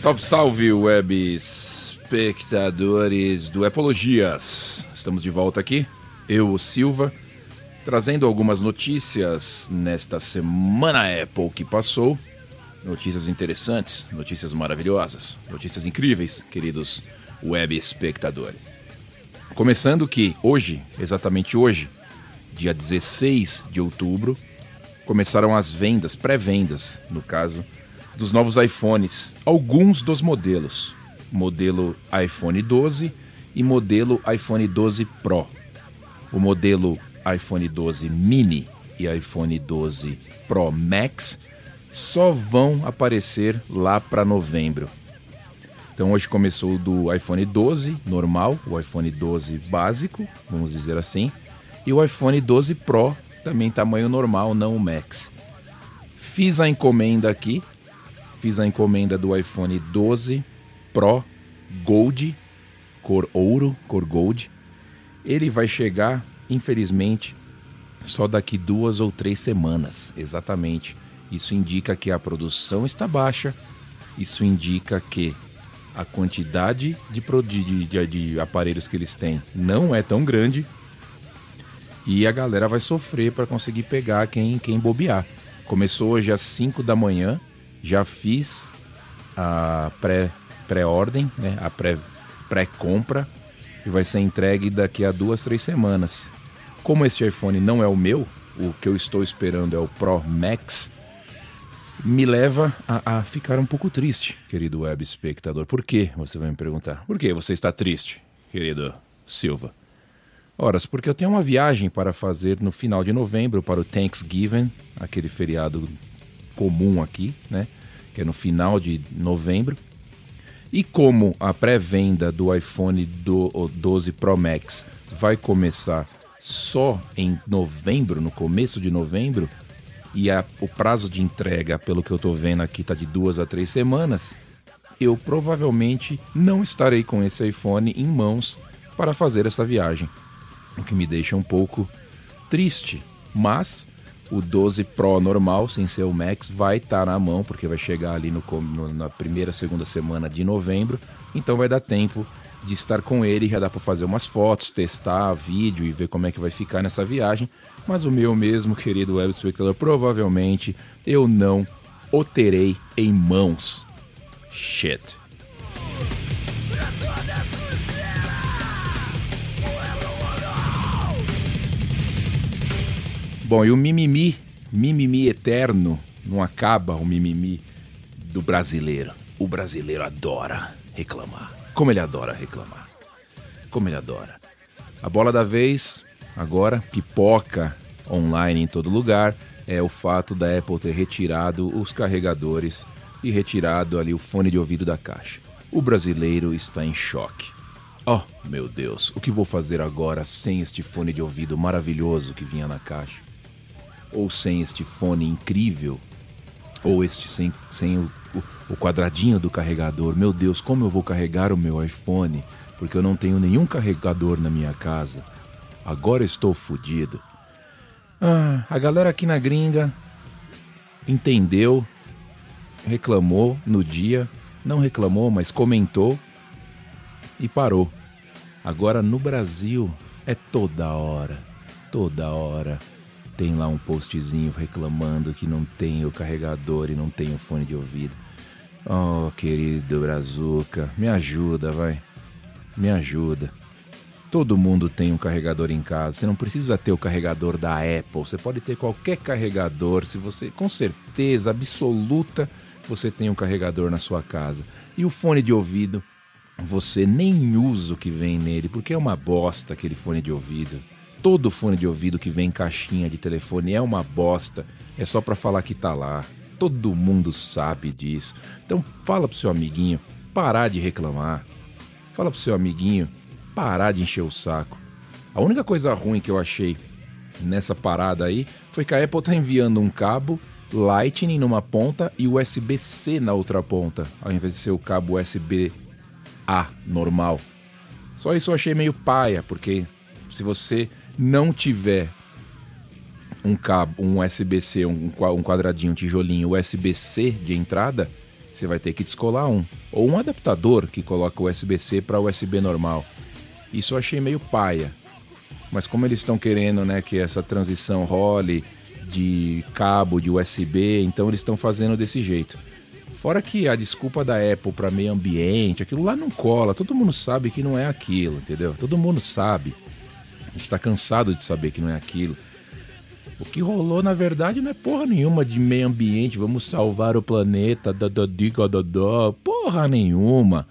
Salve, salve, web espectadores do Epologias. Estamos de volta aqui, eu, o Silva, trazendo algumas notícias nesta semana Apple que passou. Notícias interessantes, notícias maravilhosas, notícias incríveis, queridos web espectadores. Começando que hoje, exatamente hoje, dia 16 de outubro, começaram as vendas, pré-vendas, no caso, dos novos iPhones, alguns dos modelos. Modelo iPhone 12 e modelo iPhone 12 Pro. O modelo iPhone 12 Mini e iPhone 12 Pro Max só vão aparecer lá para novembro. Então hoje começou do iPhone 12 normal, o iPhone 12 básico, vamos dizer assim, e o iPhone 12 Pro também tamanho normal, não o Max. Fiz a encomenda aqui, Fiz a encomenda do iPhone 12 Pro Gold, cor ouro, cor gold. Ele vai chegar, infelizmente, só daqui duas ou três semanas, exatamente. Isso indica que a produção está baixa, isso indica que a quantidade de, de, de, de aparelhos que eles têm não é tão grande e a galera vai sofrer para conseguir pegar quem, quem bobear. Começou hoje às 5 da manhã, já fiz a pré, pré-ordem, né? a pré, pré-compra, e vai ser entregue daqui a duas, três semanas. Como esse iPhone não é o meu, o que eu estou esperando é o Pro Max, me leva a, a ficar um pouco triste, querido web espectador. Por que? Você vai me perguntar. Por que você está triste, querido Silva? Horas, porque eu tenho uma viagem para fazer no final de novembro para o Thanksgiving, aquele feriado comum aqui, né? Que é no final de novembro. E como a pré-venda do iPhone 12 Pro Max vai começar só em novembro, no começo de novembro, e a, o prazo de entrega, pelo que eu estou vendo aqui, está de duas a três semanas, eu provavelmente não estarei com esse iPhone em mãos para fazer essa viagem. O que me deixa um pouco triste, mas o 12 Pro normal, sem ser o Max, vai estar tá na mão, porque vai chegar ali no, no, na primeira, segunda semana de novembro. Então vai dar tempo de estar com ele, já dá para fazer umas fotos, testar vídeo e ver como é que vai ficar nessa viagem. Mas o meu mesmo, querido web espectador, provavelmente eu não o terei em mãos. Shit. Bom, e o mimimi, mimimi eterno, não acaba o mimimi do brasileiro. O brasileiro adora reclamar. Como ele adora reclamar. Como ele adora. A bola da vez, agora, pipoca online em todo lugar, é o fato da Apple ter retirado os carregadores e retirado ali o fone de ouvido da caixa. O brasileiro está em choque. Oh, meu Deus, o que vou fazer agora sem este fone de ouvido maravilhoso que vinha na caixa? Ou sem este fone incrível, ou este sem, sem o, o, quadradinho do carregador. Meu Deus, como eu vou carregar o meu iPhone? Porque eu não tenho nenhum carregador na minha casa. Agora estou fodido. Ah, a galera aqui na gringa entendeu, reclamou no dia, não reclamou, mas comentou e parou. Agora no Brasil é toda hora, toda hora tem lá um postzinho reclamando que não tem o carregador e não tem o fone de ouvido. Oh, querido Brazuca, me ajuda, vai. Me ajuda. Todo mundo tem um carregador em casa. Você não precisa ter o carregador da Apple. Você pode ter qualquer carregador. Se você, com certeza absoluta, você tem um carregador na sua casa. E o fone de ouvido, você nem usa o que vem nele, porque é uma bosta aquele fone de ouvido. Todo fone de ouvido que vem em caixinha de telefone é uma bosta. É só para falar que tá lá. Todo mundo sabe disso. Então fala pro seu amiguinho parar de reclamar. Fala pro seu amiguinho parar de encher o saco. A única coisa ruim que eu achei nessa parada aí foi que a Apple tá enviando um cabo Lightning numa ponta e USB-C na outra ponta, ao invés de ser o cabo USB-A normal. Só isso eu achei meio paia, porque se você não tiver um cabo, um USB-C, um, quadradinho, um tijolinho USB-C de entrada, você vai ter que descolar um. Ou um adaptador que coloca USB-C para USB normal. Isso eu achei meio paia. Mas como eles estão querendo né, que essa transição role de cabo, de USB, então eles estão fazendo desse jeito. Fora que a desculpa da Apple para meio ambiente, aquilo lá não cola. Todo mundo sabe que não é aquilo, entendeu? Todo mundo sabe. A gente tá cansado de saber que não é aquilo. O que rolou, na verdade, não é porra nenhuma de meio ambiente, vamos salvar o planeta, dadadiga, dadó, porra nenhuma.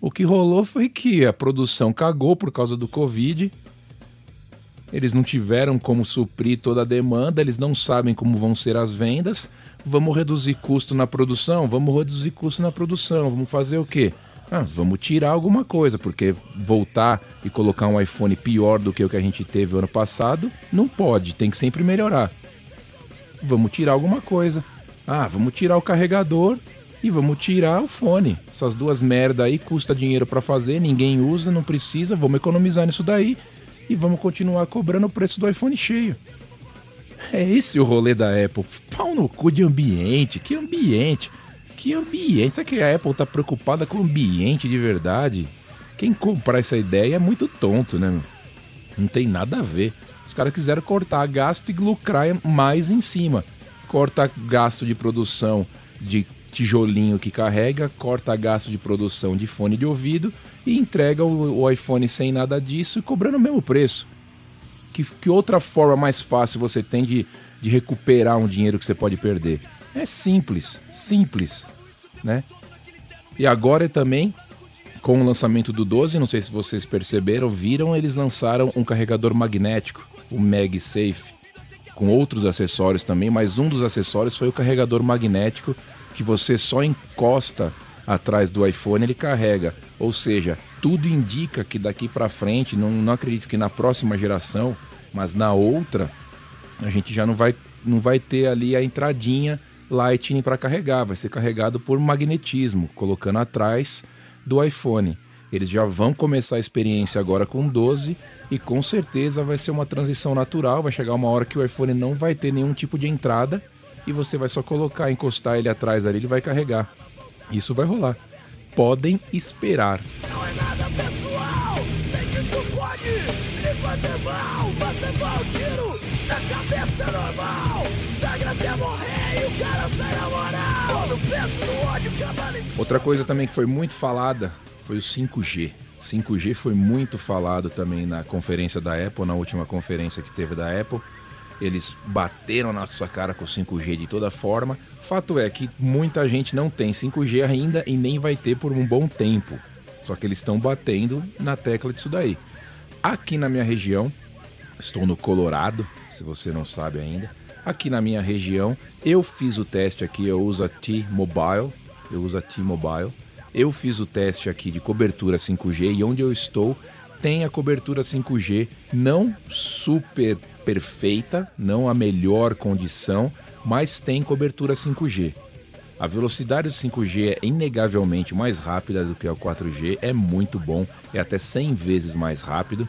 O que rolou foi que a produção cagou por causa do Covid. Eles não tiveram como suprir toda a demanda, eles não sabem como vão ser as vendas. Vamos reduzir custo na produção? Vamos reduzir custo na produção. Vamos fazer o quê? Ah, vamos tirar alguma coisa, porque voltar e colocar um iPhone pior do que o que a gente teve ano passado, não pode, tem que sempre melhorar. Vamos tirar alguma coisa. Ah, vamos tirar o carregador e vamos tirar o fone. Essas duas merda aí custa dinheiro para fazer, ninguém usa, não precisa, vamos economizar nisso daí e vamos continuar cobrando o preço do iPhone cheio. É esse o rolê da Apple. Pau no cu de ambiente, que ambiente? Que ambiente? Será que a Apple tá preocupada com o ambiente de verdade? Quem comprar essa ideia é muito tonto, né? Não tem nada a ver. Os caras quiseram cortar gasto e lucrar mais em cima. Corta gasto de produção de tijolinho que carrega, corta gasto de produção de fone de ouvido e entrega o, iPhone sem nada disso, cobrando o mesmo preço. Que, que outra forma mais fácil você tem de, de recuperar um dinheiro que você pode perder? É simples, simples, né? E agora também, com o lançamento do 12, não sei se vocês perceberam, viram, eles lançaram um carregador magnético, o MagSafe, com outros acessórios também, mas um dos acessórios foi o carregador magnético que você só encosta atrás do iPhone ele carrega. Ou seja, tudo indica que daqui para frente, não, não acredito que na próxima geração, mas na outra, a gente já não vai, não vai ter ali a entradinha Lightning para carregar, vai ser carregado por magnetismo, colocando atrás do iPhone. Eles já vão começar a experiência agora com 12 e com certeza vai ser uma transição natural. Vai chegar uma hora que o iPhone não vai ter nenhum tipo de entrada e você vai só colocar, encostar ele atrás ali, ele vai carregar. Isso vai rolar. Podem esperar. Não é nada pessoal, sei que isso pode lhe fazer mal. Um tiro na cabeça normal. Outra coisa também que foi muito falada foi o 5G. 5G foi muito falado também na conferência da Apple, na última conferência que teve da Apple. Eles bateram na nossa cara com 5G de toda forma. Fato é que muita gente não tem 5G ainda e nem vai ter por um bom tempo. Só que eles estão batendo na tecla disso daí. Aqui na minha região, estou no Colorado, se você não sabe ainda. Aqui na minha região, eu fiz o teste aqui, eu uso a T-Mobile, eu uso a T-Mobile. Eu fiz o teste aqui de cobertura 5G e onde eu estou tem a cobertura 5G não super perfeita, não a melhor condição, mas tem cobertura 5G. A velocidade do 5G é inegavelmente mais rápida do que o 4G, é muito bom, é até 100 vezes mais rápido.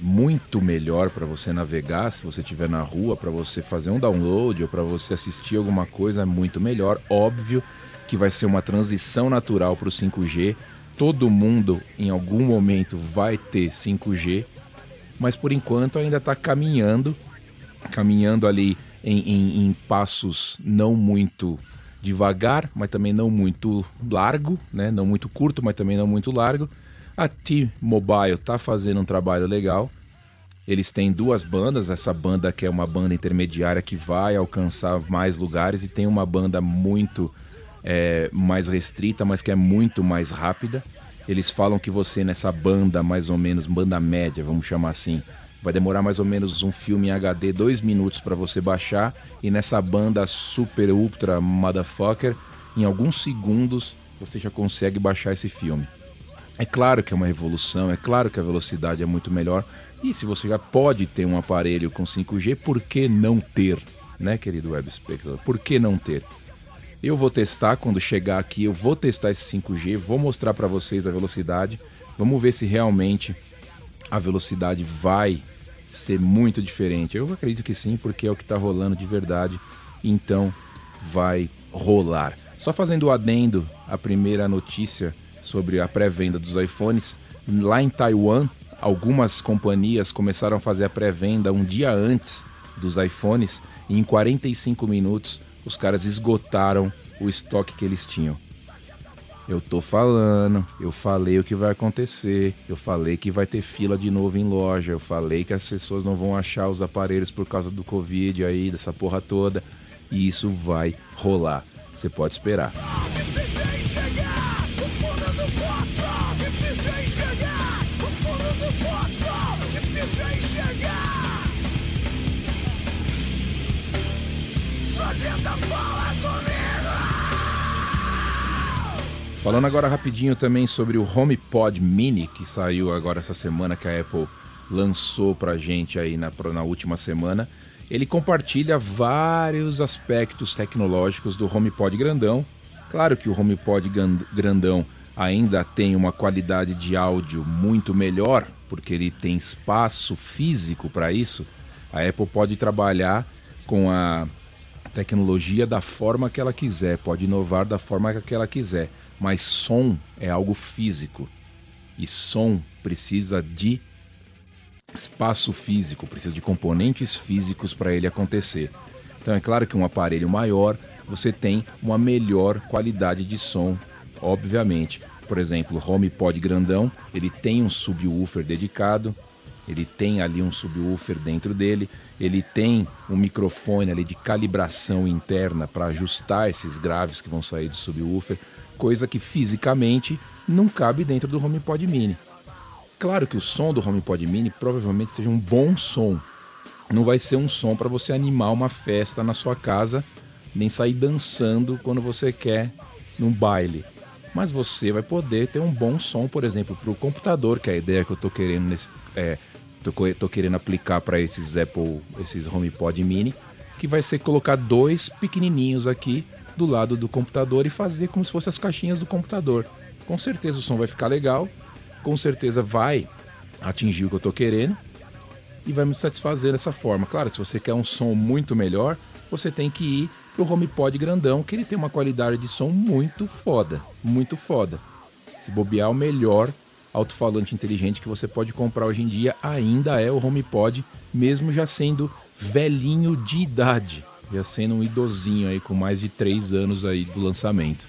Muito melhor para você navegar se você estiver na rua, para você fazer um download ou para você assistir alguma coisa, é muito melhor. Óbvio que vai ser uma transição natural para o 5G. Todo mundo em algum momento vai ter 5G, mas por enquanto ainda está caminhando, caminhando ali em, em, em, passos não muito devagar, mas também não muito largo, né? Não muito curto, mas também não muito largo. A T-Mobile está fazendo um trabalho legal. Eles têm duas bandas, essa banda que é uma banda intermediária que vai alcançar mais lugares e tem uma banda muito é, mais restrita, mas que é muito mais rápida. Eles falam que você nessa banda, mais ou menos, banda média, vamos chamar assim, vai demorar mais ou menos um filme em HD, dois minutos para você baixar. E nessa banda super ultra motherfucker, em alguns segundos você já consegue baixar esse filme. É claro que é uma revolução, é claro que a velocidade é muito melhor. E se você já pode ter um aparelho com 5G, por que não ter, né, querido web espectador? Por que não ter? Eu vou testar quando chegar aqui, eu vou testar esse 5G, vou mostrar para vocês a velocidade. Vamos ver se realmente a velocidade vai ser muito diferente. Eu acredito que sim, porque é o que está rolando de verdade. Então vai rolar. Só fazendo o adendo, a primeira notícia sobre a pré-venda dos iPhones, lá em Taiwan, algumas companhias começaram a fazer a pré-venda um dia antes dos iPhones e em 45 minutos os caras esgotaram o estoque que eles tinham. Eu tô falando, eu falei o que vai acontecer, eu falei que vai ter fila de novo em loja, eu falei que as pessoas não vão achar os aparelhos por causa do Covid aí, dessa porra toda, e isso vai rolar. Você pode esperar. Falando agora rapidinho também sobre o HomePod Mini, que saiu agora essa semana, que a Apple lançou pra gente aí na, na última semana. Ele compartilha vários aspectos tecnológicos do HomePod grandão. Claro que o HomePod grandão ainda tem uma qualidade de áudio muito melhor, porque ele tem espaço físico para isso. A Apple pode trabalhar com a tecnologia da forma que ela quiser, pode inovar da forma que ela quiser mas som é algo físico. E som precisa de espaço físico, precisa de componentes físicos para ele acontecer. Então é claro que um aparelho maior você tem uma melhor qualidade de som, obviamente. Por exemplo, o HomePod grandão, ele tem um subwoofer dedicado, ele tem ali um subwoofer dentro dele, ele tem um microfone ali de calibração interna para ajustar esses graves que vão sair do subwoofer coisa que fisicamente não cabe dentro do HomePod Mini. Claro que o som do HomePod Mini provavelmente seja um bom som. Não vai ser um som para você animar uma festa na sua casa, nem sair dançando quando você quer num baile. Mas você vai poder ter um bom som, por exemplo, para o computador, que é a ideia que eu estou querendo nesse, é, tô, tô querendo aplicar para esses Apple, esses HomePod Mini, que vai ser colocar dois pequenininhos aqui do lado do computador e fazer como se fossem as caixinhas do computador. Com certeza o som vai ficar legal, com certeza vai atingir o que eu estou querendo e vai me satisfazer dessa forma. Claro, se você quer um som muito melhor, você tem que ir pro HomePod grandão, que ele tem uma qualidade de som muito foda, muito foda. Se bobear, o melhor alto-falante inteligente que você pode comprar hoje em dia ainda é o HomePod, mesmo já sendo velhinho de idade já sendo um idosinho aí com mais de 3 anos aí do lançamento.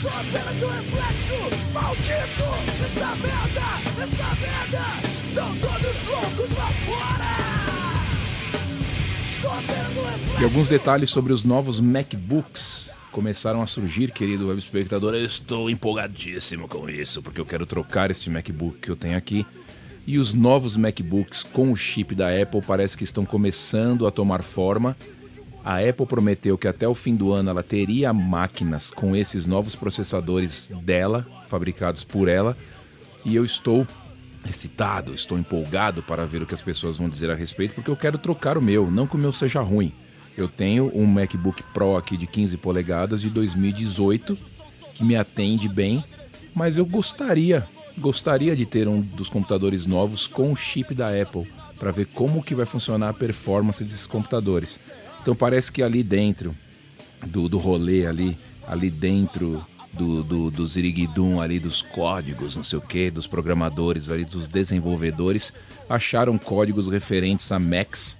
Só apenas um reflexo maldito dessa merda, dessa merda, estão todos loucos lá fora. Só apenas reflexo. E alguns detalhes sobre os novos MacBooks começaram a surgir, querido web espectador. Eu estou empolgadíssimo com isso, porque eu quero trocar este MacBook que eu tenho aqui e os novos MacBooks com o chip da Apple parece que estão começando a tomar forma. A Apple prometeu que até o fim do ano ela teria máquinas com esses novos processadores dela, fabricados por ela, e eu estou excitado, estou empolgado para ver o que as pessoas vão dizer a respeito, porque eu quero trocar o meu, não que o meu seja ruim. Eu tenho um MacBook Pro aqui de 15 polegadas de 2018 que me atende bem, mas eu gostaria gostaria de ter um dos computadores novos com o chip da Apple para ver como que vai funcionar a performance desses computadores. Então parece que ali dentro do, do rolê ali, ali dentro do, do, do Ziriguidum ali dos códigos, não sei o que, dos programadores ali, dos desenvolvedores, acharam códigos referentes a Macs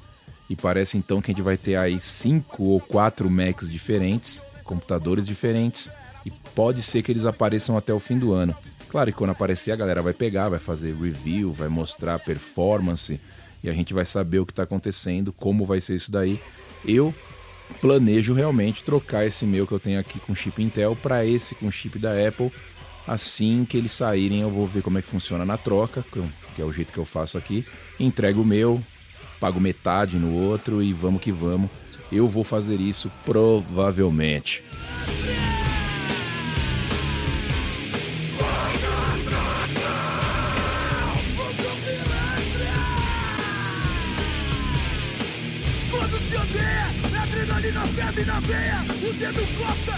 e parece então que a gente vai ter aí cinco ou quatro Macs diferentes, computadores diferentes, e pode ser que eles apareçam até o fim do ano. Claro que quando aparecer a galera vai pegar, vai fazer review, vai mostrar performance e a gente vai saber o que está acontecendo, como vai ser isso daí. Eu planejo realmente trocar esse meu que eu tenho aqui com chip Intel para esse com chip da Apple. Assim que eles saírem, eu vou ver como é que funciona na troca, que é o jeito que eu faço aqui. Entrego o meu, pago metade no outro e vamos que vamos. Eu vou fazer isso provavelmente.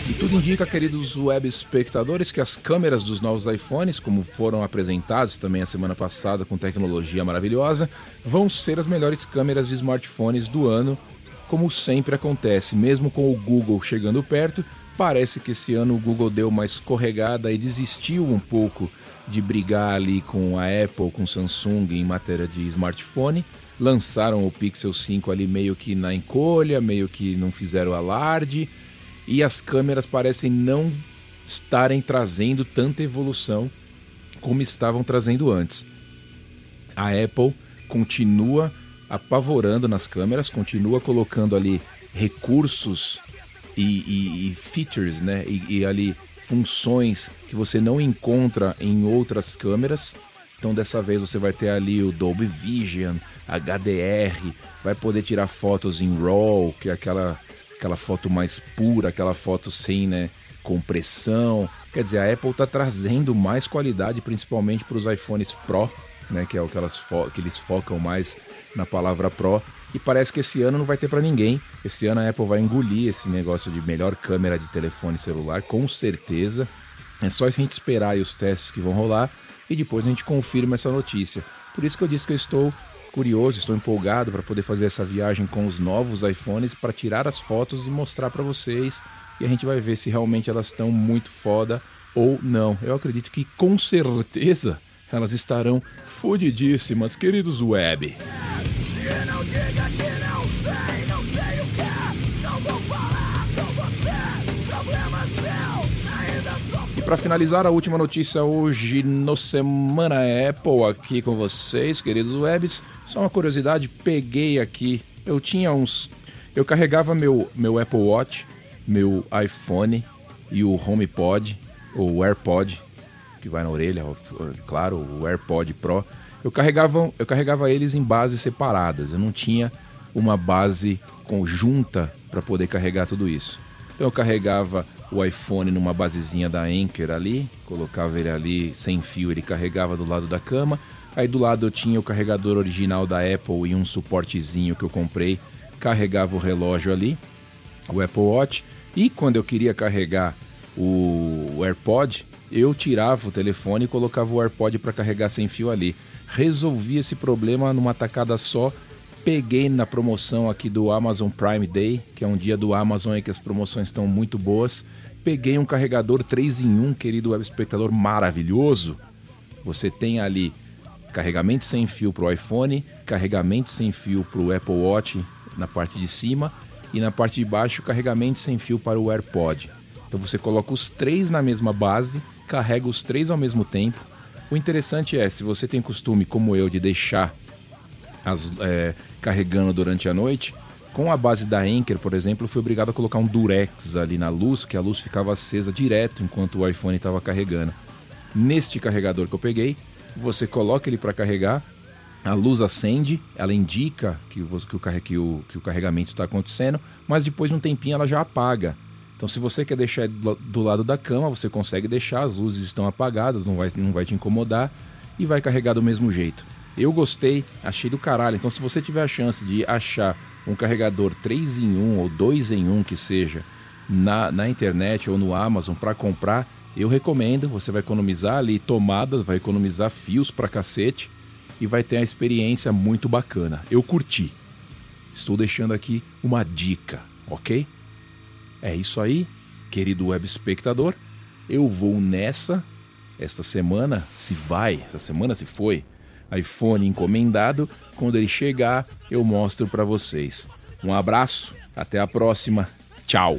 E tudo indica, queridos web espectadores, que as câmeras dos novos iPhones, como foram apresentados também a semana passada com tecnologia maravilhosa, vão ser as melhores câmeras de smartphones do ano, como sempre acontece, mesmo com o Google chegando perto, parece que esse ano o Google deu uma escorregada e desistiu um pouco de brigar ali com a Apple, com Samsung em matéria de smartphone. Lançaram o Pixel 5 ali meio que na encolha, meio que não fizeram alarde, e as câmeras parecem não estarem trazendo tanta evolução como estavam trazendo antes. A Apple continua apavorando nas câmeras, continua colocando ali recursos e, e, e features, né? E, e, ali funções que você não encontra em outras câmeras. Então dessa vez você vai ter ali o Dolby Vision, HDR, vai poder tirar fotos em RAW, que é aquela, aquela foto mais pura, aquela foto sem né, compressão. Quer dizer, a Apple está trazendo mais qualidade, principalmente para os iPhones Pro, né, que é o que, elas que eles focam mais na palavra Pro. E parece que esse ano não vai ter para ninguém. Esse ano a Apple vai engolir esse negócio de melhor câmera de telefone celular, com certeza. É só a gente esperar os testes que vão rolar e depois a gente confirma essa notícia. Por isso que eu disse que eu estou curioso, estou empolgado para poder fazer essa viagem com os novos iPhones para tirar as fotos e mostrar para vocês. E a gente vai ver se realmente elas estão muito foda ou não. Eu acredito que com certeza elas estarão fodidíssimas, queridos web. E para finalizar, a última notícia hoje no Semana Apple aqui com vocês, queridos webs. Só uma curiosidade, peguei aqui, eu tinha uns... Eu carregava meu, meu Apple Watch, meu iPhone e o HomePod, ou AirPod, que vai na orelha, claro, o AirPod Pro, eu carregava, eu carregava eles em bases separadas. Eu não tinha uma base conjunta para poder carregar tudo isso. Então eu carregava o iPhone numa basezinha da Anker ali, colocava ele ali sem fio, ele carregava do lado da cama. Aí do lado eu tinha o carregador original da Apple e um suportezinho que eu comprei, carregava o relógio ali, o Apple Watch. E quando eu queria carregar o AirPod, eu tirava o telefone e colocava o AirPod para carregar sem fio ali. Resolvi esse problema numa tacada só. Peguei na promoção aqui do Amazon Prime Day, que é um dia do Amazon em que as promoções estão muito boas. Peguei um carregador 3 em 1, querido web espectador maravilhoso. Você tem ali carregamento sem fio para o iPhone, carregamento sem fio para o Apple Watch na parte de cima e na parte de baixo carregamento sem fio para o AirPod. Então você coloca os três na mesma base carrega os três ao mesmo tempo. O interessante é, se você tem costume, como eu, de deixar as, é, carregando durante a noite, com a base da Anker, por exemplo, eu fui obrigado a colocar um Durex ali na luz, que a luz ficava acesa direto enquanto o iPhone estava carregando. Neste carregador que eu peguei, você coloca ele para carregar, a luz acende, ela indica que, que, o, que, o, que o carregamento está acontecendo, mas depois de um tempinho ela já apaga. Então, se você quer deixar do lado da cama, você consegue deixar, as luzes estão apagadas, não vai, não vai te incomodar e vai carregar do mesmo jeito. Eu gostei, achei do caralho. Então, se você tiver a chance de achar um carregador 3 em 1 ou 2 em 1 que seja na, na internet ou no Amazon para comprar, eu recomendo. Você vai economizar ali tomadas, vai economizar fios para cacete e vai ter uma experiência muito bacana. Eu curti. Estou deixando aqui uma dica, ok? É isso aí, querido web espectador. Eu vou nessa. Esta semana se vai, essa semana se foi. iPhone encomendado. Quando ele chegar, eu mostro para vocês. Um abraço, até a próxima. Tchau.